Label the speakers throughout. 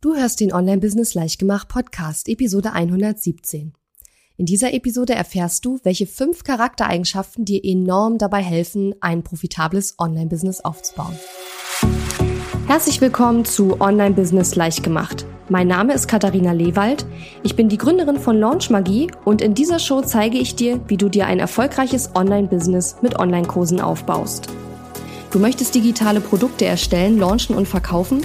Speaker 1: Du hörst den Online Business Leichtgemacht Podcast, Episode 117. In dieser Episode erfährst du, welche fünf Charaktereigenschaften dir enorm dabei helfen, ein profitables Online-Business aufzubauen. Herzlich willkommen zu Online Business Leichtgemacht. Mein Name ist Katharina Lewald. Ich bin die Gründerin von Launch Magie und in dieser Show zeige ich dir, wie du dir ein erfolgreiches Online-Business mit Online-Kursen aufbaust. Du möchtest digitale Produkte erstellen, launchen und verkaufen?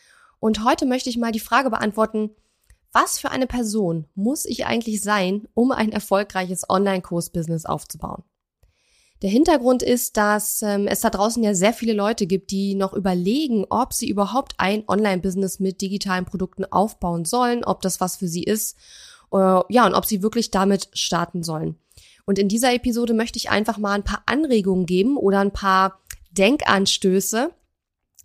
Speaker 1: und heute möchte ich mal die Frage beantworten, was für eine Person muss ich eigentlich sein, um ein erfolgreiches Online-Kurs-Business aufzubauen? Der Hintergrund ist, dass ähm, es da draußen ja sehr viele Leute gibt, die noch überlegen, ob sie überhaupt ein Online-Business mit digitalen Produkten aufbauen sollen, ob das was für sie ist, äh, ja, und ob sie wirklich damit starten sollen. Und in dieser Episode möchte ich einfach mal ein paar Anregungen geben oder ein paar Denkanstöße,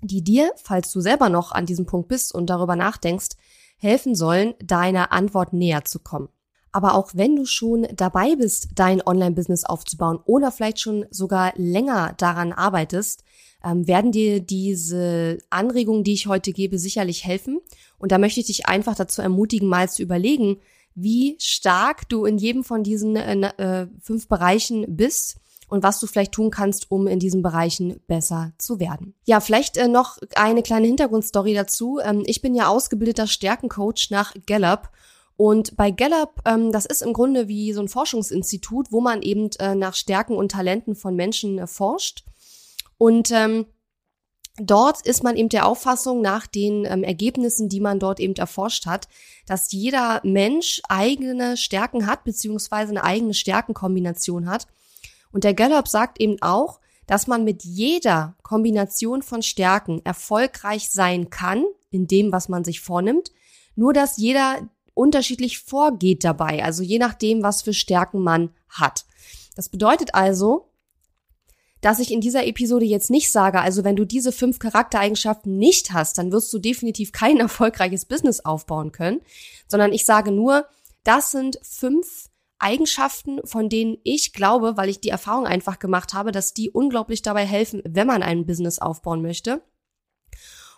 Speaker 1: die dir, falls du selber noch an diesem Punkt bist und darüber nachdenkst, helfen sollen, deiner Antwort näher zu kommen. Aber auch wenn du schon dabei bist, dein Online-Business aufzubauen oder vielleicht schon sogar länger daran arbeitest, ähm, werden dir diese Anregungen, die ich heute gebe, sicherlich helfen. Und da möchte ich dich einfach dazu ermutigen, mal zu überlegen, wie stark du in jedem von diesen äh, äh fünf Bereichen bist und was du vielleicht tun kannst, um in diesen Bereichen besser zu werden. Ja, vielleicht äh, noch eine kleine Hintergrundstory dazu. Ähm, ich bin ja ausgebildeter Stärkencoach nach Gallup. Und bei Gallup, ähm, das ist im Grunde wie so ein Forschungsinstitut, wo man eben äh, nach Stärken und Talenten von Menschen äh, forscht. Und ähm, dort ist man eben der Auffassung nach den ähm, Ergebnissen, die man dort eben erforscht hat, dass jeder Mensch eigene Stärken hat, beziehungsweise eine eigene Stärkenkombination hat und der Gallup sagt eben auch, dass man mit jeder Kombination von Stärken erfolgreich sein kann in dem, was man sich vornimmt, nur dass jeder unterschiedlich vorgeht dabei, also je nachdem, was für Stärken man hat. Das bedeutet also, dass ich in dieser Episode jetzt nicht sage, also wenn du diese fünf Charaktereigenschaften nicht hast, dann wirst du definitiv kein erfolgreiches Business aufbauen können, sondern ich sage nur, das sind fünf Eigenschaften, von denen ich glaube, weil ich die Erfahrung einfach gemacht habe, dass die unglaublich dabei helfen, wenn man ein Business aufbauen möchte.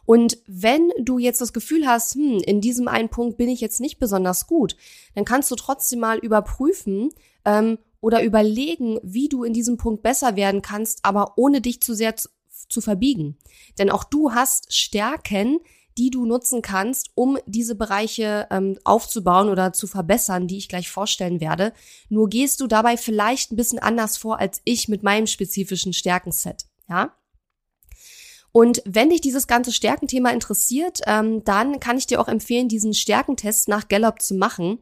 Speaker 1: Und wenn du jetzt das Gefühl hast, hm, in diesem einen Punkt bin ich jetzt nicht besonders gut, dann kannst du trotzdem mal überprüfen ähm, oder überlegen, wie du in diesem Punkt besser werden kannst, aber ohne dich zu sehr zu, zu verbiegen. Denn auch du hast Stärken, die du nutzen kannst, um diese Bereiche ähm, aufzubauen oder zu verbessern, die ich gleich vorstellen werde. Nur gehst du dabei vielleicht ein bisschen anders vor als ich mit meinem spezifischen Stärkenset. Ja? Und wenn dich dieses ganze Stärkenthema interessiert, ähm, dann kann ich dir auch empfehlen, diesen Stärkentest nach Gallup zu machen.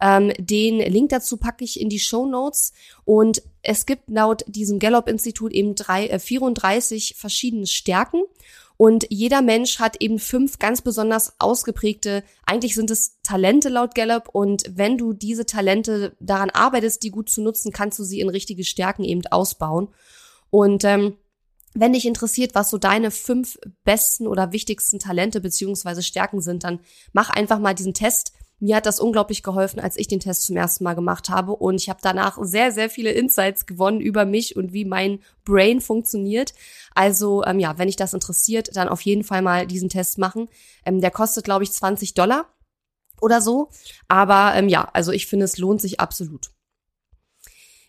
Speaker 1: Ähm, den Link dazu packe ich in die Show Notes und es gibt laut diesem Gallup-Institut eben drei, äh, 34 verschiedene Stärken und jeder Mensch hat eben fünf ganz besonders ausgeprägte, eigentlich sind es Talente laut Gallup. Und wenn du diese Talente daran arbeitest, die gut zu nutzen, kannst du sie in richtige Stärken eben ausbauen. Und ähm, wenn dich interessiert, was so deine fünf besten oder wichtigsten Talente beziehungsweise Stärken sind, dann mach einfach mal diesen Test. Mir hat das unglaublich geholfen, als ich den Test zum ersten Mal gemacht habe. Und ich habe danach sehr, sehr viele Insights gewonnen über mich und wie mein Brain funktioniert. Also ähm, ja, wenn dich das interessiert, dann auf jeden Fall mal diesen Test machen. Ähm, der kostet, glaube ich, 20 Dollar oder so. Aber ähm, ja, also ich finde, es lohnt sich absolut.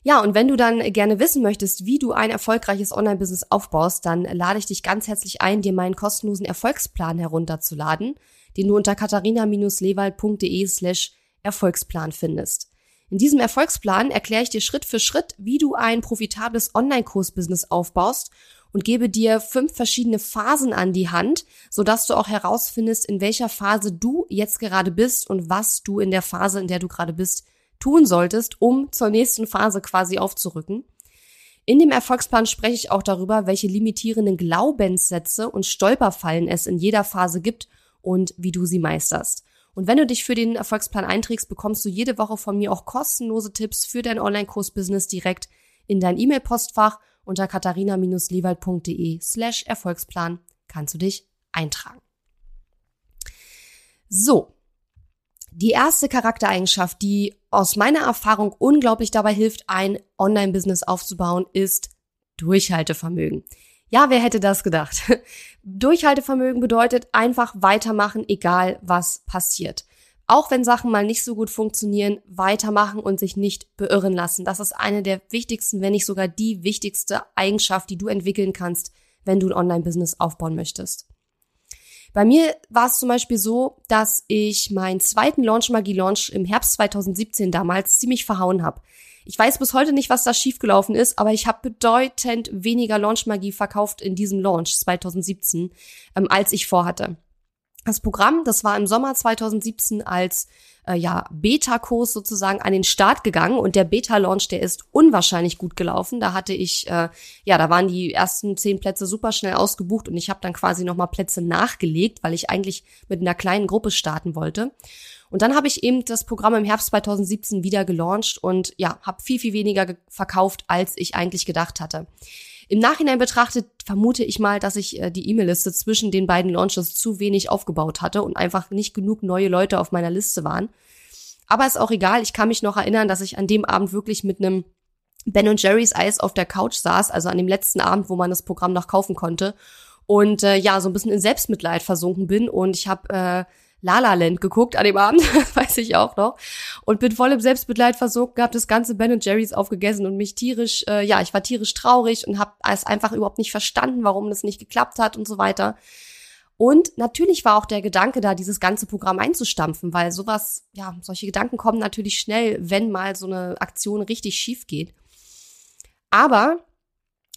Speaker 1: Ja, und wenn du dann gerne wissen möchtest, wie du ein erfolgreiches Online-Business aufbaust, dann lade ich dich ganz herzlich ein, dir meinen kostenlosen Erfolgsplan herunterzuladen den du unter katharina-lewald.de slash Erfolgsplan findest. In diesem Erfolgsplan erkläre ich dir Schritt für Schritt, wie du ein profitables Online-Kurs-Business aufbaust und gebe dir fünf verschiedene Phasen an die Hand, sodass du auch herausfindest, in welcher Phase du jetzt gerade bist und was du in der Phase, in der du gerade bist, tun solltest, um zur nächsten Phase quasi aufzurücken. In dem Erfolgsplan spreche ich auch darüber, welche limitierenden Glaubenssätze und Stolperfallen es in jeder Phase gibt und wie du sie meisterst. Und wenn du dich für den Erfolgsplan einträgst, bekommst du jede Woche von mir auch kostenlose Tipps für dein Online-Kurs-Business direkt in dein E-Mail-Postfach unter katharina-lewald.de slash Erfolgsplan kannst du dich eintragen. So. Die erste Charaktereigenschaft, die aus meiner Erfahrung unglaublich dabei hilft, ein Online-Business aufzubauen, ist Durchhaltevermögen. Ja, wer hätte das gedacht? Durchhaltevermögen bedeutet einfach weitermachen, egal was passiert. Auch wenn Sachen mal nicht so gut funktionieren, weitermachen und sich nicht beirren lassen. Das ist eine der wichtigsten, wenn nicht sogar die wichtigste Eigenschaft, die du entwickeln kannst, wenn du ein Online-Business aufbauen möchtest. Bei mir war es zum Beispiel so, dass ich meinen zweiten Launch Magie Launch im Herbst 2017 damals ziemlich verhauen habe. Ich weiß bis heute nicht, was da schiefgelaufen ist, aber ich habe bedeutend weniger Launch Magie verkauft in diesem Launch 2017, ähm, als ich vorhatte. Das Programm, das war im Sommer 2017 als äh, ja, Beta-Kurs sozusagen an den Start gegangen und der Beta-Launch, der ist unwahrscheinlich gut gelaufen. Da hatte ich, äh, ja, da waren die ersten zehn Plätze super schnell ausgebucht und ich habe dann quasi nochmal Plätze nachgelegt, weil ich eigentlich mit einer kleinen Gruppe starten wollte. Und dann habe ich eben das Programm im Herbst 2017 wieder gelauncht und ja, habe viel, viel weniger verkauft, als ich eigentlich gedacht hatte. Im Nachhinein betrachtet vermute ich mal, dass ich äh, die E-Mail-Liste zwischen den beiden Launches zu wenig aufgebaut hatte und einfach nicht genug neue Leute auf meiner Liste waren. Aber ist auch egal. Ich kann mich noch erinnern, dass ich an dem Abend wirklich mit einem Ben Jerry's Eis auf der Couch saß, also an dem letzten Abend, wo man das Programm noch kaufen konnte. Und äh, ja, so ein bisschen in Selbstmitleid versunken bin. Und ich habe äh, La La Land geguckt an dem Abend, weiß ich auch noch. Und bin voll im Selbstmitleid versunken, habe das ganze Ben Jerry's aufgegessen und mich tierisch, äh, ja, ich war tierisch traurig und habe es einfach überhaupt nicht verstanden, warum das nicht geklappt hat und so weiter. Und natürlich war auch der Gedanke da, dieses ganze Programm einzustampfen, weil sowas, ja, solche Gedanken kommen natürlich schnell, wenn mal so eine Aktion richtig schief geht. Aber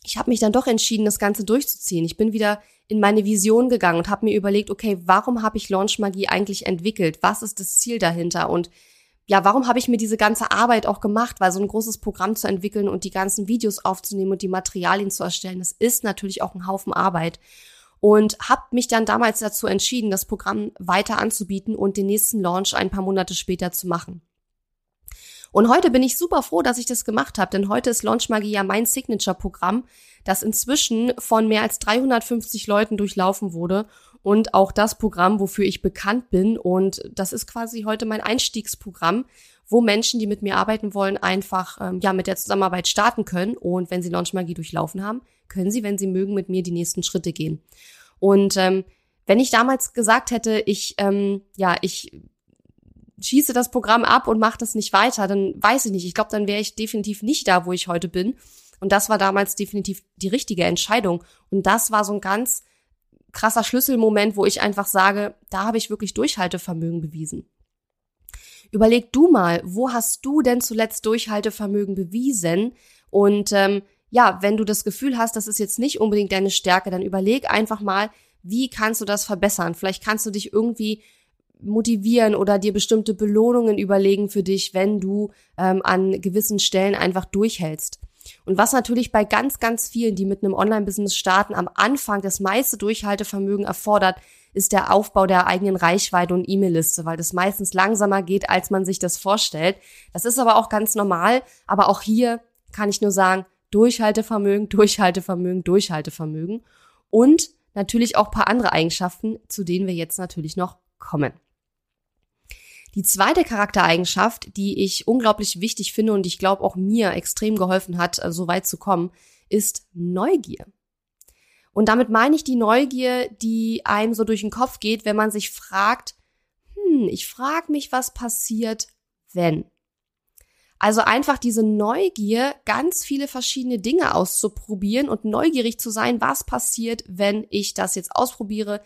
Speaker 1: ich habe mich dann doch entschieden, das Ganze durchzuziehen. Ich bin wieder in meine Vision gegangen und habe mir überlegt, okay, warum habe ich Launch Magie eigentlich entwickelt? Was ist das Ziel dahinter? Und ja, warum habe ich mir diese ganze Arbeit auch gemacht? Weil so ein großes Programm zu entwickeln und die ganzen Videos aufzunehmen und die Materialien zu erstellen, das ist natürlich auch ein Haufen Arbeit. Und habe mich dann damals dazu entschieden, das Programm weiter anzubieten und den nächsten Launch ein paar Monate später zu machen. Und heute bin ich super froh, dass ich das gemacht habe, denn heute ist Launch Magie ja mein Signature-Programm, das inzwischen von mehr als 350 Leuten durchlaufen wurde und auch das Programm, wofür ich bekannt bin. Und das ist quasi heute mein Einstiegsprogramm, wo Menschen, die mit mir arbeiten wollen, einfach ähm, ja mit der Zusammenarbeit starten können. Und wenn sie Launch Magie durchlaufen haben, können sie, wenn sie mögen, mit mir die nächsten Schritte gehen. Und ähm, wenn ich damals gesagt hätte, ich ähm, ja ich schieße das Programm ab und mache das nicht weiter, dann weiß ich nicht. Ich glaube, dann wäre ich definitiv nicht da, wo ich heute bin. Und das war damals definitiv die richtige Entscheidung. Und das war so ein ganz krasser Schlüsselmoment, wo ich einfach sage, da habe ich wirklich Durchhaltevermögen bewiesen. Überleg du mal, wo hast du denn zuletzt Durchhaltevermögen bewiesen? Und ähm, ja, wenn du das Gefühl hast, das ist jetzt nicht unbedingt deine Stärke, dann überleg einfach mal, wie kannst du das verbessern? Vielleicht kannst du dich irgendwie motivieren oder dir bestimmte Belohnungen überlegen für dich, wenn du ähm, an gewissen Stellen einfach durchhältst. Und was natürlich bei ganz, ganz vielen, die mit einem Online-Business starten, am Anfang das meiste Durchhaltevermögen erfordert, ist der Aufbau der eigenen Reichweite und E-Mail-Liste, weil das meistens langsamer geht, als man sich das vorstellt. Das ist aber auch ganz normal. Aber auch hier kann ich nur sagen, Durchhaltevermögen, Durchhaltevermögen, Durchhaltevermögen und natürlich auch paar andere Eigenschaften, zu denen wir jetzt natürlich noch kommen. Die zweite Charaktereigenschaft, die ich unglaublich wichtig finde und ich glaube auch mir extrem geholfen hat, äh, so weit zu kommen, ist Neugier. Und damit meine ich die Neugier, die einem so durch den Kopf geht, wenn man sich fragt, hm, ich frage mich, was passiert, wenn. Also einfach diese Neugier, ganz viele verschiedene Dinge auszuprobieren und neugierig zu sein, was passiert, wenn ich das jetzt ausprobiere,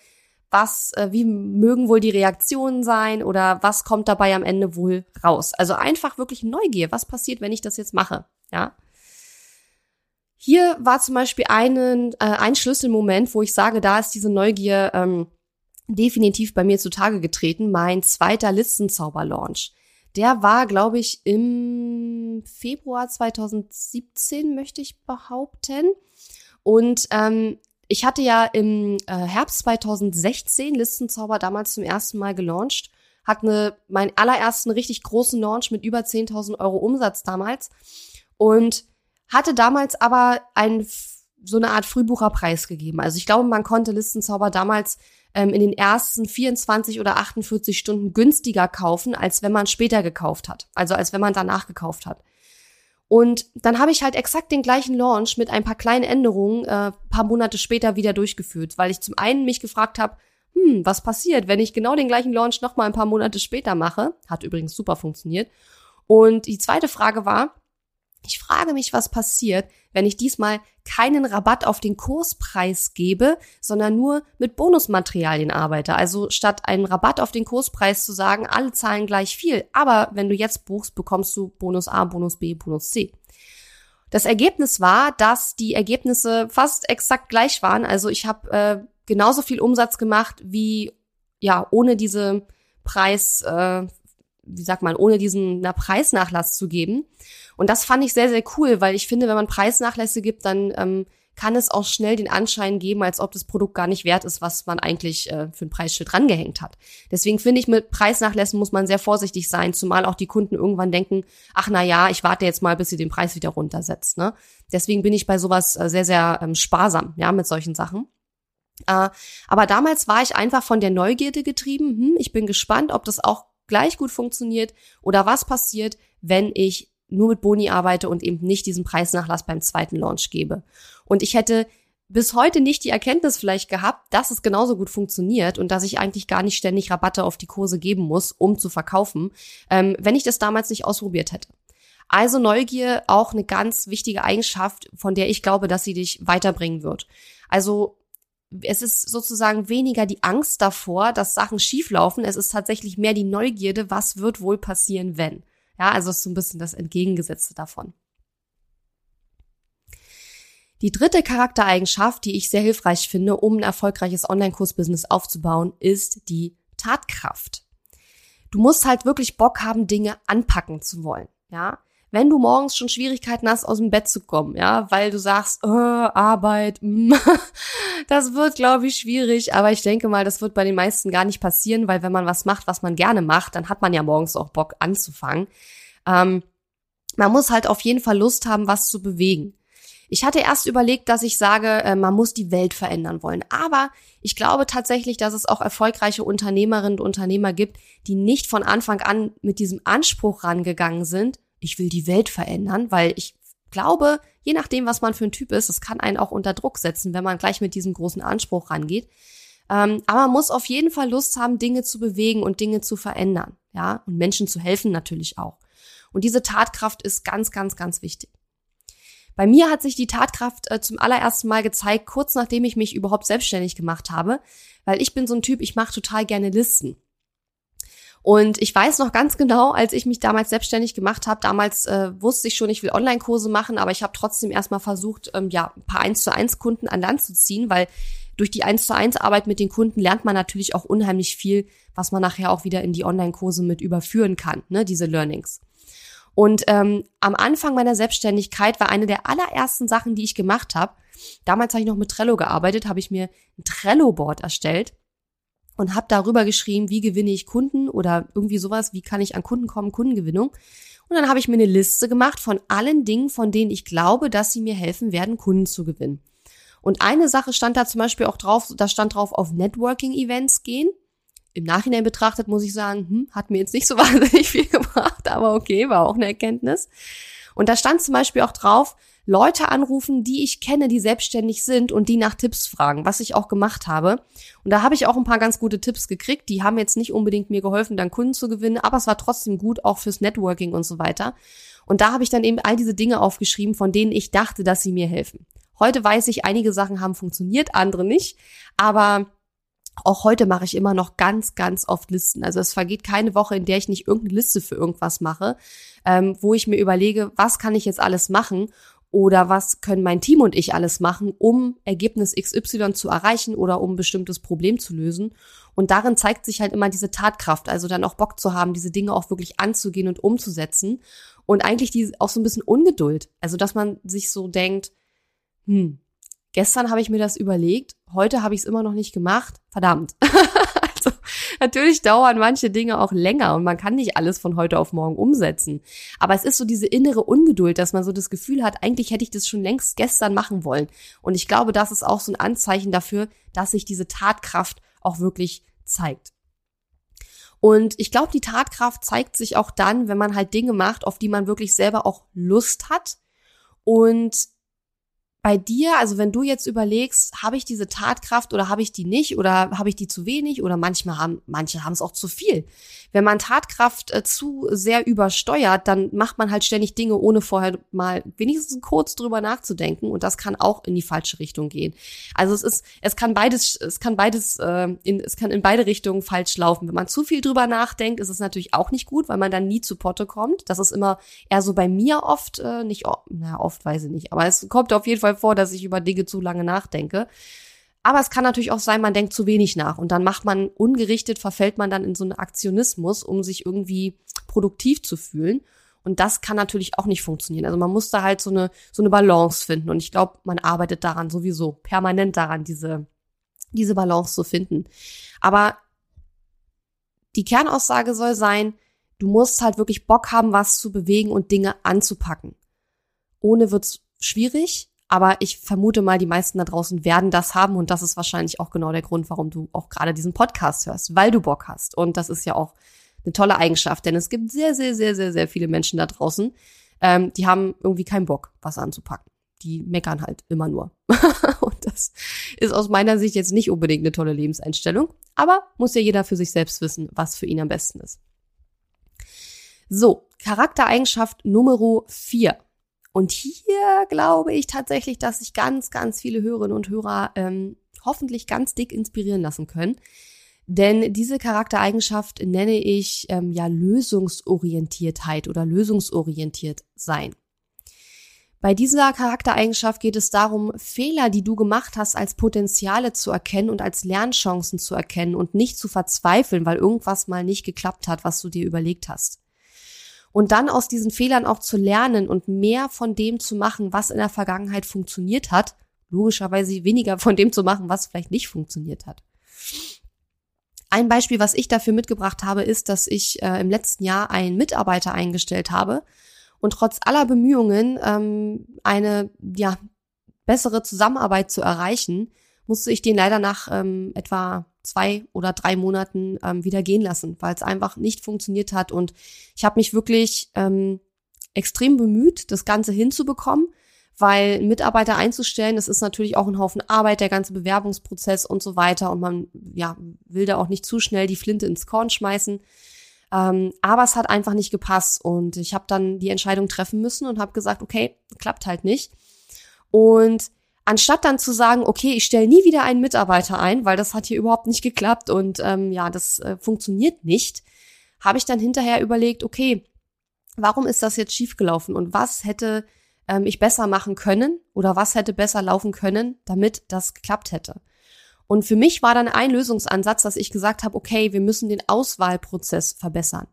Speaker 1: was, äh, wie mögen wohl die Reaktionen sein oder was kommt dabei am Ende wohl raus. Also einfach wirklich Neugier, was passiert, wenn ich das jetzt mache, ja. Hier war zum Beispiel einen, äh, ein Schlüsselmoment, wo ich sage, da ist diese Neugier ähm, definitiv bei mir zutage getreten. Mein zweiter Listenzauber-Launch. Der war, glaube ich, im Februar 2017, möchte ich behaupten. Und ähm, ich hatte ja im äh, Herbst 2016 Listenzauber damals zum ersten Mal gelauncht, hatte eine, meinen allerersten richtig großen Launch mit über 10.000 Euro Umsatz damals und hatte damals aber ein, so eine Art Frühbucherpreis gegeben. Also ich glaube, man konnte Listenzauber damals ähm, in den ersten 24 oder 48 Stunden günstiger kaufen, als wenn man später gekauft hat. Also als wenn man danach gekauft hat. Und dann habe ich halt exakt den gleichen Launch mit ein paar kleinen Änderungen äh, paar Monate später wieder durchgeführt, weil ich zum einen mich gefragt habe, hm, was passiert, wenn ich genau den gleichen Launch noch mal ein paar Monate später mache? Hat übrigens super funktioniert. Und die zweite Frage war, ich frage mich, was passiert, wenn ich diesmal keinen Rabatt auf den Kurspreis gebe, sondern nur mit Bonusmaterialien arbeite. Also statt einen Rabatt auf den Kurspreis zu sagen, alle zahlen gleich viel, aber wenn du jetzt buchst, bekommst du Bonus A, Bonus B, Bonus C. Das Ergebnis war, dass die Ergebnisse fast exakt gleich waren. Also ich habe äh, genauso viel Umsatz gemacht wie ja ohne diese Preis, äh, wie sagt man, ohne diesen na, Preisnachlass zu geben. Und das fand ich sehr, sehr cool, weil ich finde, wenn man Preisnachlässe gibt, dann ähm, kann es auch schnell den Anschein geben, als ob das Produkt gar nicht wert ist, was man eigentlich äh, für ein Preisschild rangehängt hat. Deswegen finde ich, mit Preisnachlässen muss man sehr vorsichtig sein, zumal auch die Kunden irgendwann denken, ach na ja, ich warte jetzt mal, bis sie den Preis wieder runtersetzt. Ne? Deswegen bin ich bei sowas äh, sehr, sehr ähm, sparsam, ja, mit solchen Sachen. Äh, aber damals war ich einfach von der Neugierde getrieben. Hm, ich bin gespannt, ob das auch gleich gut funktioniert oder was passiert, wenn ich nur mit Boni arbeite und eben nicht diesen Preisnachlass beim zweiten Launch gebe. Und ich hätte bis heute nicht die Erkenntnis vielleicht gehabt, dass es genauso gut funktioniert und dass ich eigentlich gar nicht ständig Rabatte auf die Kurse geben muss, um zu verkaufen, ähm, wenn ich das damals nicht ausprobiert hätte. Also Neugier auch eine ganz wichtige Eigenschaft, von der ich glaube, dass sie dich weiterbringen wird. Also es ist sozusagen weniger die Angst davor, dass Sachen schieflaufen. Es ist tatsächlich mehr die Neugierde, was wird wohl passieren, wenn. Ja, also ist so ein bisschen das Entgegengesetzte davon. Die dritte Charaktereigenschaft, die ich sehr hilfreich finde, um ein erfolgreiches Online-Kurs-Business aufzubauen, ist die Tatkraft. Du musst halt wirklich Bock haben, Dinge anpacken zu wollen. Ja, wenn du morgens schon Schwierigkeiten hast, aus dem Bett zu kommen, ja, weil du sagst, oh, Arbeit, mm, das wird, glaube ich, schwierig, aber ich denke mal, das wird bei den meisten gar nicht passieren, weil wenn man was macht, was man gerne macht, dann hat man ja morgens auch Bock anzufangen. Ähm, man muss halt auf jeden Fall Lust haben, was zu bewegen. Ich hatte erst überlegt, dass ich sage, äh, man muss die Welt verändern wollen. Aber ich glaube tatsächlich, dass es auch erfolgreiche Unternehmerinnen und Unternehmer gibt, die nicht von Anfang an mit diesem Anspruch rangegangen sind, ich will die Welt verändern, weil ich glaube, je nachdem, was man für ein Typ ist, das kann einen auch unter Druck setzen, wenn man gleich mit diesem großen Anspruch rangeht. Ähm, aber man muss auf jeden Fall Lust haben, Dinge zu bewegen und Dinge zu verändern, ja, und Menschen zu helfen natürlich auch. Und diese Tatkraft ist ganz, ganz, ganz wichtig. Bei mir hat sich die Tatkraft äh, zum allerersten Mal gezeigt, kurz nachdem ich mich überhaupt selbstständig gemacht habe, weil ich bin so ein Typ, ich mache total gerne Listen. Und ich weiß noch ganz genau, als ich mich damals selbstständig gemacht habe, damals äh, wusste ich schon, ich will Online-Kurse machen, aber ich habe trotzdem erstmal versucht, ähm, ja, ein paar 1 zu 1 Kunden an Land zu ziehen, weil durch die 1 zu 1 Arbeit mit den Kunden lernt man natürlich auch unheimlich viel, was man nachher auch wieder in die Online-Kurse mit überführen kann, ne, diese Learnings. Und ähm, am Anfang meiner Selbstständigkeit war eine der allerersten Sachen, die ich gemacht habe, damals habe ich noch mit Trello gearbeitet, habe ich mir ein Trello-Board erstellt und habe darüber geschrieben, wie gewinne ich Kunden oder irgendwie sowas, wie kann ich an Kunden kommen, Kundengewinnung. Und dann habe ich mir eine Liste gemacht von allen Dingen, von denen ich glaube, dass sie mir helfen werden, Kunden zu gewinnen. Und eine Sache stand da zum Beispiel auch drauf, da stand drauf, auf Networking-Events gehen. Im Nachhinein betrachtet muss ich sagen, hm, hat mir jetzt nicht so wahnsinnig viel gebracht, aber okay, war auch eine Erkenntnis. Und da stand zum Beispiel auch drauf, Leute anrufen, die ich kenne, die selbstständig sind und die nach Tipps fragen, was ich auch gemacht habe. Und da habe ich auch ein paar ganz gute Tipps gekriegt. Die haben jetzt nicht unbedingt mir geholfen, dann Kunden zu gewinnen, aber es war trotzdem gut, auch fürs Networking und so weiter. Und da habe ich dann eben all diese Dinge aufgeschrieben, von denen ich dachte, dass sie mir helfen. Heute weiß ich, einige Sachen haben funktioniert, andere nicht. Aber auch heute mache ich immer noch ganz, ganz oft Listen. Also es vergeht keine Woche, in der ich nicht irgendeine Liste für irgendwas mache, ähm, wo ich mir überlege, was kann ich jetzt alles machen oder was können mein Team und ich alles machen, um Ergebnis XY zu erreichen oder um ein bestimmtes Problem zu lösen. Und darin zeigt sich halt immer diese Tatkraft, also dann auch Bock zu haben, diese Dinge auch wirklich anzugehen und umzusetzen. Und eigentlich die, auch so ein bisschen Ungeduld. Also, dass man sich so denkt, hm, gestern habe ich mir das überlegt, heute habe ich es immer noch nicht gemacht. Verdammt. Also natürlich dauern manche Dinge auch länger und man kann nicht alles von heute auf morgen umsetzen. Aber es ist so diese innere Ungeduld, dass man so das Gefühl hat, eigentlich hätte ich das schon längst gestern machen wollen. Und ich glaube, das ist auch so ein Anzeichen dafür, dass sich diese Tatkraft auch wirklich zeigt. Und ich glaube, die Tatkraft zeigt sich auch dann, wenn man halt Dinge macht, auf die man wirklich selber auch Lust hat und bei dir, also wenn du jetzt überlegst, habe ich diese Tatkraft oder habe ich die nicht oder habe ich die zu wenig oder manchmal haben manche haben es auch zu viel. Wenn man Tatkraft äh, zu sehr übersteuert, dann macht man halt ständig Dinge ohne vorher mal wenigstens kurz drüber nachzudenken und das kann auch in die falsche Richtung gehen. Also es ist es kann beides es kann beides äh, in, es kann in beide Richtungen falsch laufen. Wenn man zu viel drüber nachdenkt, ist es natürlich auch nicht gut, weil man dann nie zu Potte kommt. Das ist immer eher so bei mir oft äh, nicht na oft weiß ich nicht, aber es kommt auf jeden Fall vor, dass ich über Dinge zu lange nachdenke. Aber es kann natürlich auch sein, man denkt zu wenig nach und dann macht man ungerichtet, verfällt man dann in so einen Aktionismus, um sich irgendwie produktiv zu fühlen. Und das kann natürlich auch nicht funktionieren. Also man muss da halt so eine, so eine Balance finden. Und ich glaube, man arbeitet daran sowieso permanent daran, diese, diese Balance zu finden. Aber die Kernaussage soll sein, du musst halt wirklich Bock haben, was zu bewegen und Dinge anzupacken. Ohne wird's schwierig, aber ich vermute mal, die meisten da draußen werden das haben und das ist wahrscheinlich auch genau der Grund, warum du auch gerade diesen Podcast hörst, weil du Bock hast. Und das ist ja auch eine tolle Eigenschaft, denn es gibt sehr, sehr, sehr, sehr, sehr viele Menschen da draußen, ähm, die haben irgendwie keinen Bock, was anzupacken. Die meckern halt immer nur. und das ist aus meiner Sicht jetzt nicht unbedingt eine tolle Lebenseinstellung, aber muss ja jeder für sich selbst wissen, was für ihn am besten ist. So, Charaktereigenschaft Nummer vier. Und hier glaube ich tatsächlich, dass sich ganz, ganz viele Hörerinnen und Hörer ähm, hoffentlich ganz dick inspirieren lassen können. Denn diese Charaktereigenschaft nenne ich ähm, ja Lösungsorientiertheit oder lösungsorientiert sein. Bei dieser Charaktereigenschaft geht es darum, Fehler, die du gemacht hast, als Potenziale zu erkennen und als Lernchancen zu erkennen und nicht zu verzweifeln, weil irgendwas mal nicht geklappt hat, was du dir überlegt hast. Und dann aus diesen Fehlern auch zu lernen und mehr von dem zu machen, was in der Vergangenheit funktioniert hat, logischerweise weniger von dem zu machen, was vielleicht nicht funktioniert hat. Ein Beispiel, was ich dafür mitgebracht habe, ist, dass ich äh, im letzten Jahr einen Mitarbeiter eingestellt habe und trotz aller Bemühungen, ähm, eine ja, bessere Zusammenarbeit zu erreichen, musste ich den leider nach ähm, etwa zwei oder drei Monaten ähm, wieder gehen lassen, weil es einfach nicht funktioniert hat. Und ich habe mich wirklich ähm, extrem bemüht, das Ganze hinzubekommen, weil Mitarbeiter einzustellen, das ist natürlich auch ein Haufen Arbeit, der ganze Bewerbungsprozess und so weiter. Und man ja, will da auch nicht zu schnell die Flinte ins Korn schmeißen. Ähm, aber es hat einfach nicht gepasst. Und ich habe dann die Entscheidung treffen müssen und habe gesagt, okay, klappt halt nicht. Und anstatt dann zu sagen, okay, ich stelle nie wieder einen Mitarbeiter ein, weil das hat hier überhaupt nicht geklappt und ähm, ja, das äh, funktioniert nicht, habe ich dann hinterher überlegt, okay, warum ist das jetzt schiefgelaufen und was hätte ähm, ich besser machen können oder was hätte besser laufen können, damit das geklappt hätte. Und für mich war dann ein Lösungsansatz, dass ich gesagt habe, okay, wir müssen den Auswahlprozess verbessern.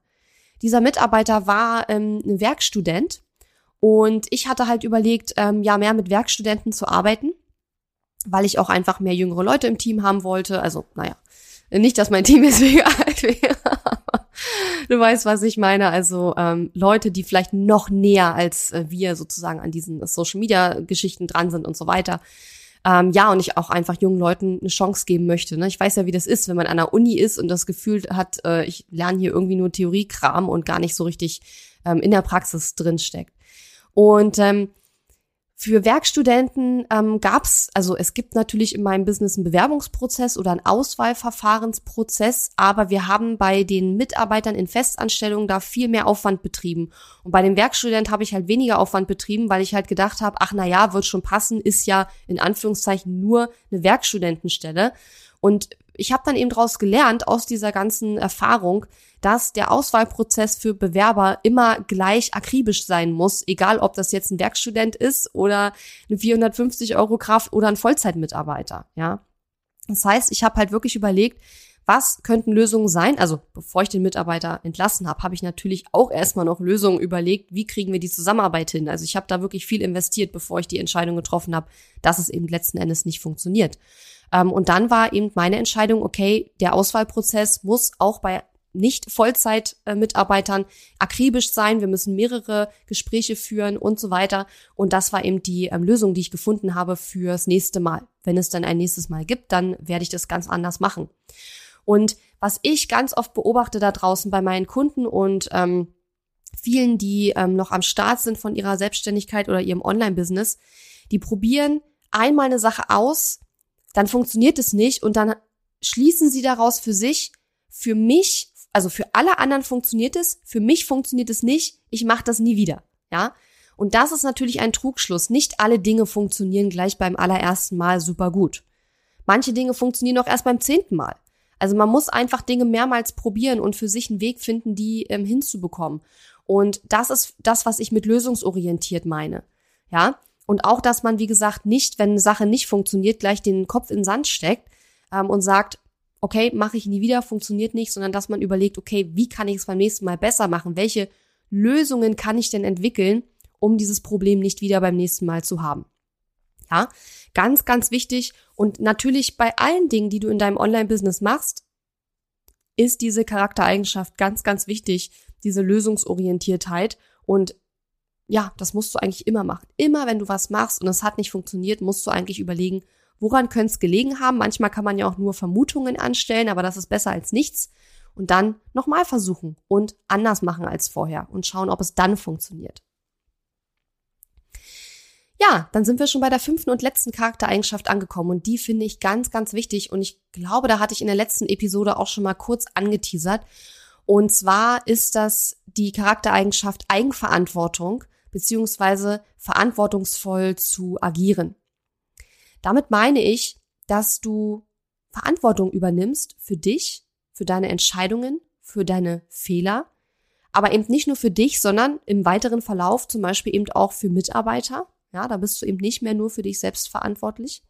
Speaker 1: Dieser Mitarbeiter war ähm, ein Werkstudent und ich hatte halt überlegt, ähm, ja, mehr mit Werkstudenten zu arbeiten, weil ich auch einfach mehr jüngere Leute im Team haben wollte. Also, naja, nicht, dass mein Team mega alt wäre, aber du weißt, was ich meine. Also ähm, Leute, die vielleicht noch näher als äh, wir sozusagen an diesen Social-Media-Geschichten dran sind und so weiter. Ähm, ja, und ich auch einfach jungen Leuten eine Chance geben möchte. Ne? Ich weiß ja, wie das ist, wenn man an der Uni ist und das Gefühl hat, äh, ich lerne hier irgendwie nur Theoriekram und gar nicht so richtig ähm, in der Praxis drin steckt. Und ähm, für Werkstudenten ähm, gab es, also es gibt natürlich in meinem Business einen Bewerbungsprozess oder einen Auswahlverfahrensprozess, aber wir haben bei den Mitarbeitern in Festanstellungen da viel mehr Aufwand betrieben. Und bei dem Werkstudent habe ich halt weniger Aufwand betrieben, weil ich halt gedacht habe, ach na ja, wird schon passen, ist ja in Anführungszeichen nur eine Werkstudentenstelle. Und ich habe dann eben daraus gelernt, aus dieser ganzen Erfahrung, dass der Auswahlprozess für Bewerber immer gleich akribisch sein muss, egal ob das jetzt ein Werkstudent ist oder eine 450 Euro Kraft oder ein Vollzeitmitarbeiter, ja. Das heißt, ich habe halt wirklich überlegt, was könnten Lösungen sein? Also bevor ich den Mitarbeiter entlassen habe, habe ich natürlich auch erstmal noch Lösungen überlegt, wie kriegen wir die Zusammenarbeit hin. Also ich habe da wirklich viel investiert, bevor ich die Entscheidung getroffen habe, dass es eben letzten Endes nicht funktioniert. Ähm, und dann war eben meine Entscheidung, okay, der Auswahlprozess muss auch bei nicht Vollzeit-Mitarbeitern akribisch sein. Wir müssen mehrere Gespräche führen und so weiter. Und das war eben die ähm, Lösung, die ich gefunden habe fürs nächste Mal. Wenn es dann ein nächstes Mal gibt, dann werde ich das ganz anders machen. Und was ich ganz oft beobachte da draußen bei meinen Kunden und ähm, vielen, die ähm, noch am Start sind von ihrer Selbstständigkeit oder ihrem Online-Business, die probieren einmal eine Sache aus, dann funktioniert es nicht und dann schließen sie daraus für sich, für mich, also für alle anderen funktioniert es, für mich funktioniert es nicht, ich mache das nie wieder, ja? Und das ist natürlich ein Trugschluss. Nicht alle Dinge funktionieren gleich beim allerersten Mal super gut. Manche Dinge funktionieren auch erst beim zehnten Mal. Also man muss einfach Dinge mehrmals probieren und für sich einen Weg finden, die ähm, hinzubekommen. Und das ist das, was ich mit lösungsorientiert meine. Ja. Und auch, dass man, wie gesagt, nicht, wenn eine Sache nicht funktioniert, gleich den Kopf in den Sand steckt ähm, und sagt, okay, mache ich nie wieder, funktioniert nicht, sondern dass man überlegt, okay, wie kann ich es beim nächsten Mal besser machen? Welche Lösungen kann ich denn entwickeln, um dieses Problem nicht wieder beim nächsten Mal zu haben? Ja, ganz, ganz wichtig. Und natürlich bei allen Dingen, die du in deinem Online-Business machst, ist diese Charaktereigenschaft ganz, ganz wichtig, diese Lösungsorientiertheit. Und ja, das musst du eigentlich immer machen. Immer wenn du was machst und es hat nicht funktioniert, musst du eigentlich überlegen, woran könnte es gelegen haben. Manchmal kann man ja auch nur Vermutungen anstellen, aber das ist besser als nichts. Und dann nochmal versuchen und anders machen als vorher und schauen, ob es dann funktioniert. Ja, dann sind wir schon bei der fünften und letzten Charaktereigenschaft angekommen und die finde ich ganz, ganz wichtig und ich glaube, da hatte ich in der letzten Episode auch schon mal kurz angeteasert. Und zwar ist das die Charaktereigenschaft Eigenverantwortung beziehungsweise verantwortungsvoll zu agieren. Damit meine ich, dass du Verantwortung übernimmst für dich, für deine Entscheidungen, für deine Fehler, aber eben nicht nur für dich, sondern im weiteren Verlauf zum Beispiel eben auch für Mitarbeiter. Ja, da bist du eben nicht mehr nur für dich selbst verantwortlich.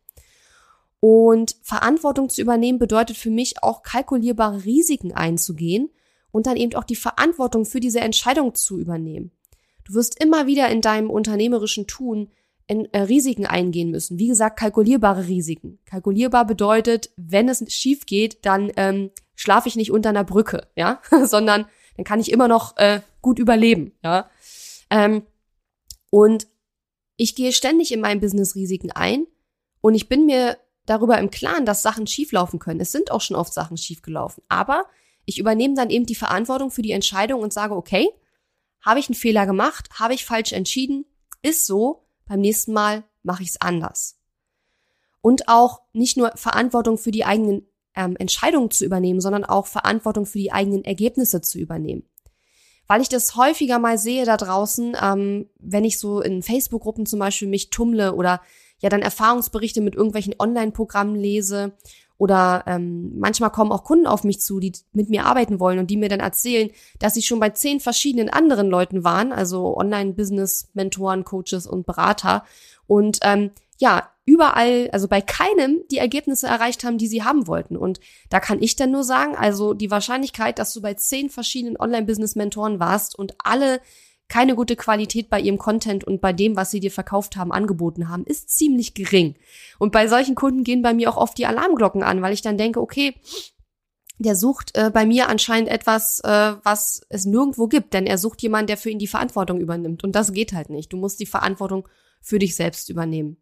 Speaker 1: Und Verantwortung zu übernehmen bedeutet für mich auch kalkulierbare Risiken einzugehen und dann eben auch die Verantwortung für diese Entscheidung zu übernehmen. Du wirst immer wieder in deinem unternehmerischen Tun in, äh, Risiken eingehen müssen. Wie gesagt, kalkulierbare Risiken. Kalkulierbar bedeutet, wenn es schief geht, dann ähm, schlafe ich nicht unter einer Brücke, ja, sondern dann kann ich immer noch äh, gut überleben, ja. Ähm, und ich gehe ständig in meinem Business Risiken ein und ich bin mir darüber im Klaren, dass Sachen schieflaufen können. Es sind auch schon oft Sachen schiefgelaufen, aber ich übernehme dann eben die Verantwortung für die Entscheidung und sage, okay, habe ich einen Fehler gemacht, habe ich falsch entschieden, ist so, beim nächsten Mal mache ich es anders. Und auch nicht nur Verantwortung für die eigenen ähm, Entscheidungen zu übernehmen, sondern auch Verantwortung für die eigenen Ergebnisse zu übernehmen. Weil ich das häufiger mal sehe da draußen, ähm, wenn ich so in Facebook-Gruppen zum Beispiel mich tummle oder ja dann Erfahrungsberichte mit irgendwelchen Online-Programmen lese oder ähm, manchmal kommen auch Kunden auf mich zu, die mit mir arbeiten wollen und die mir dann erzählen, dass sie schon bei zehn verschiedenen anderen Leuten waren, also Online-Business-Mentoren, Coaches und Berater. Und ähm, ja, überall, also bei keinem die Ergebnisse erreicht haben, die sie haben wollten. Und da kann ich dann nur sagen, also die Wahrscheinlichkeit, dass du bei zehn verschiedenen Online-Business-Mentoren warst und alle keine gute Qualität bei ihrem Content und bei dem, was sie dir verkauft haben, angeboten haben, ist ziemlich gering. Und bei solchen Kunden gehen bei mir auch oft die Alarmglocken an, weil ich dann denke, okay, der sucht äh, bei mir anscheinend etwas, äh, was es nirgendwo gibt, denn er sucht jemanden, der für ihn die Verantwortung übernimmt. Und das geht halt nicht. Du musst die Verantwortung für dich selbst übernehmen.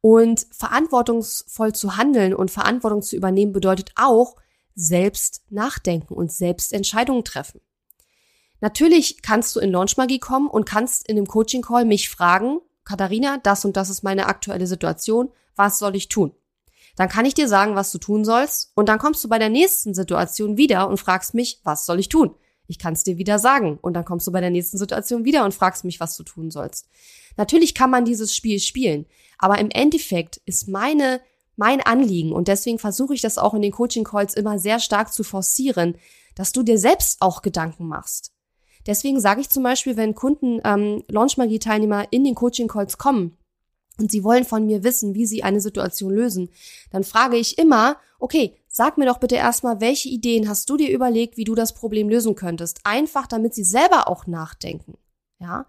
Speaker 1: Und verantwortungsvoll zu handeln und Verantwortung zu übernehmen bedeutet auch selbst nachdenken und selbst Entscheidungen treffen. Natürlich kannst du in Launchmagie kommen und kannst in dem Coaching Call mich fragen, Katharina, das und das ist meine aktuelle Situation, was soll ich tun? Dann kann ich dir sagen, was du tun sollst und dann kommst du bei der nächsten Situation wieder und fragst mich, was soll ich tun? Ich kann es dir wieder sagen und dann kommst du bei der nächsten Situation wieder und fragst mich, was du tun sollst. Natürlich kann man dieses Spiel spielen, aber im Endeffekt ist meine mein Anliegen und deswegen versuche ich das auch in den Coaching Calls immer sehr stark zu forcieren, dass du dir selbst auch Gedanken machst. Deswegen sage ich zum Beispiel, wenn Kunden, ähm, Launchmagie-Teilnehmer in den Coaching-Calls kommen und sie wollen von mir wissen, wie sie eine Situation lösen, dann frage ich immer, okay, sag mir doch bitte erstmal, welche Ideen hast du dir überlegt, wie du das Problem lösen könntest? Einfach, damit sie selber auch nachdenken. Ja,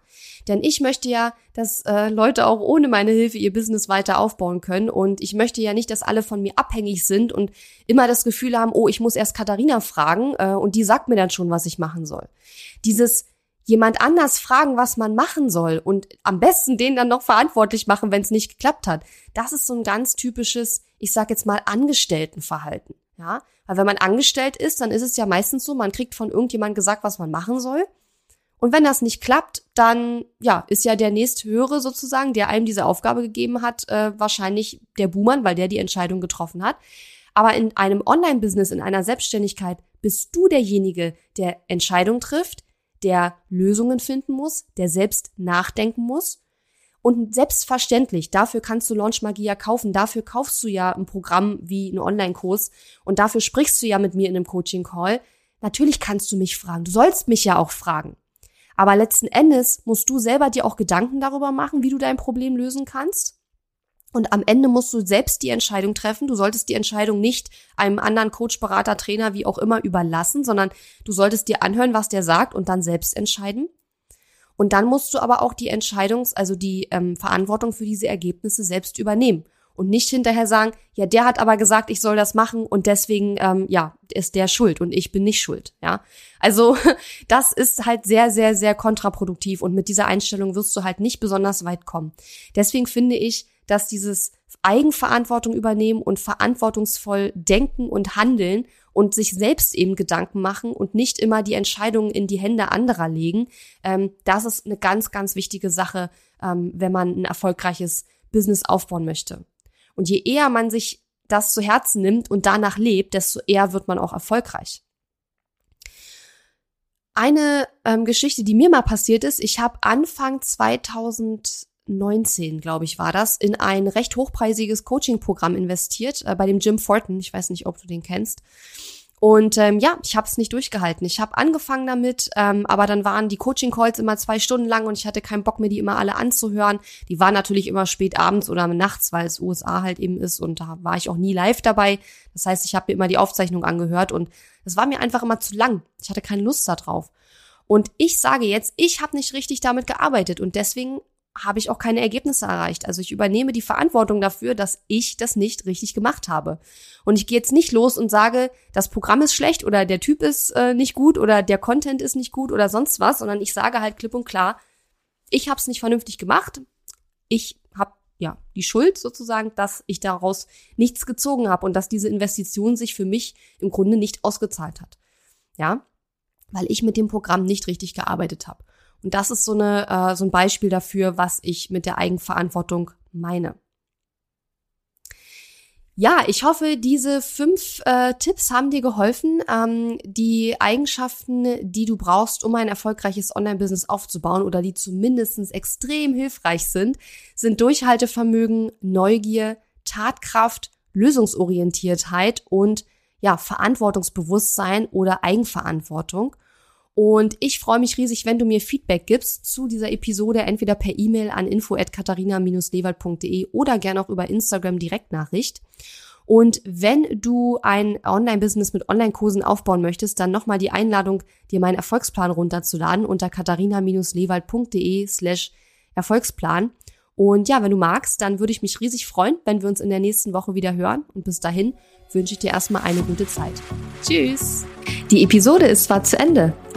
Speaker 1: denn ich möchte ja, dass äh, Leute auch ohne meine Hilfe ihr Business weiter aufbauen können und ich möchte ja nicht, dass alle von mir abhängig sind und immer das Gefühl haben, oh, ich muss erst Katharina fragen äh, und die sagt mir dann schon, was ich machen soll. Dieses jemand anders fragen, was man machen soll und am besten den dann noch verantwortlich machen, wenn es nicht geklappt hat. Das ist so ein ganz typisches, ich sag jetzt mal Angestelltenverhalten. Ja, weil wenn man angestellt ist, dann ist es ja meistens so, man kriegt von irgendjemand gesagt, was man machen soll und wenn das nicht klappt, dann ja, ist ja der nächsthöhere sozusagen, der einem diese Aufgabe gegeben hat, äh, wahrscheinlich der Buhmann, weil der die Entscheidung getroffen hat. Aber in einem Online-Business, in einer Selbstständigkeit, bist du derjenige, der Entscheidung trifft, der Lösungen finden muss, der selbst nachdenken muss. Und selbstverständlich, dafür kannst du Launch Magie ja kaufen, dafür kaufst du ja ein Programm wie einen Online-Kurs und dafür sprichst du ja mit mir in einem Coaching-Call. Natürlich kannst du mich fragen, du sollst mich ja auch fragen. Aber letzten Endes musst du selber dir auch Gedanken darüber machen, wie du dein Problem lösen kannst. Und am Ende musst du selbst die Entscheidung treffen. Du solltest die Entscheidung nicht einem anderen Coach, Berater, Trainer, wie auch immer überlassen, sondern du solltest dir anhören, was der sagt und dann selbst entscheiden. Und dann musst du aber auch die Entscheidungs-, also die ähm, Verantwortung für diese Ergebnisse selbst übernehmen und nicht hinterher sagen, ja, der hat aber gesagt, ich soll das machen und deswegen, ähm, ja, ist der schuld und ich bin nicht schuld, ja. Also das ist halt sehr, sehr, sehr kontraproduktiv und mit dieser Einstellung wirst du halt nicht besonders weit kommen. Deswegen finde ich, dass dieses Eigenverantwortung übernehmen und verantwortungsvoll denken und handeln und sich selbst eben Gedanken machen und nicht immer die Entscheidungen in die Hände anderer legen, ähm, das ist eine ganz, ganz wichtige Sache, ähm, wenn man ein erfolgreiches Business aufbauen möchte. Und je eher man sich das zu Herzen nimmt und danach lebt, desto eher wird man auch erfolgreich. Eine ähm, Geschichte, die mir mal passiert ist, ich habe Anfang 2019, glaube ich, war das, in ein recht hochpreisiges Coaching-Programm investiert, äh, bei dem Jim Fortin. Ich weiß nicht, ob du den kennst. Und ähm, ja, ich habe es nicht durchgehalten. Ich habe angefangen damit, ähm, aber dann waren die Coaching-Calls immer zwei Stunden lang und ich hatte keinen Bock mir die immer alle anzuhören. Die waren natürlich immer spät abends oder nachts, weil es USA halt eben ist und da war ich auch nie live dabei. Das heißt, ich habe mir immer die Aufzeichnung angehört und es war mir einfach immer zu lang. Ich hatte keine Lust darauf. Und ich sage jetzt, ich habe nicht richtig damit gearbeitet und deswegen habe ich auch keine Ergebnisse erreicht. Also ich übernehme die Verantwortung dafür, dass ich das nicht richtig gemacht habe. Und ich gehe jetzt nicht los und sage, das Programm ist schlecht oder der Typ ist äh, nicht gut oder der Content ist nicht gut oder sonst was, sondern ich sage halt klipp und klar, ich habe es nicht vernünftig gemacht. Ich habe ja die Schuld sozusagen, dass ich daraus nichts gezogen habe und dass diese Investition sich für mich im Grunde nicht ausgezahlt hat. Ja, weil ich mit dem Programm nicht richtig gearbeitet habe. Und das ist so, eine, äh, so ein Beispiel dafür, was ich mit der Eigenverantwortung meine. Ja, ich hoffe, diese fünf äh, Tipps haben dir geholfen, ähm, die Eigenschaften, die du brauchst, um ein erfolgreiches Online-Business aufzubauen oder die zumindestens extrem hilfreich sind, sind Durchhaltevermögen, Neugier, Tatkraft, Lösungsorientiertheit und ja, Verantwortungsbewusstsein oder Eigenverantwortung. Und ich freue mich riesig, wenn du mir Feedback gibst zu dieser Episode, entweder per E-Mail an info@katharina-lewald.de oder gerne auch über Instagram Direktnachricht. Und wenn du ein Online-Business mit Online-Kursen aufbauen möchtest, dann nochmal die Einladung, dir meinen Erfolgsplan runterzuladen unter katharina-lewald.de slash Erfolgsplan. Und ja, wenn du magst, dann würde ich mich riesig freuen, wenn wir uns in der nächsten Woche wieder hören. Und bis dahin wünsche ich dir erstmal eine gute Zeit. Tschüss! Die Episode ist zwar zu Ende,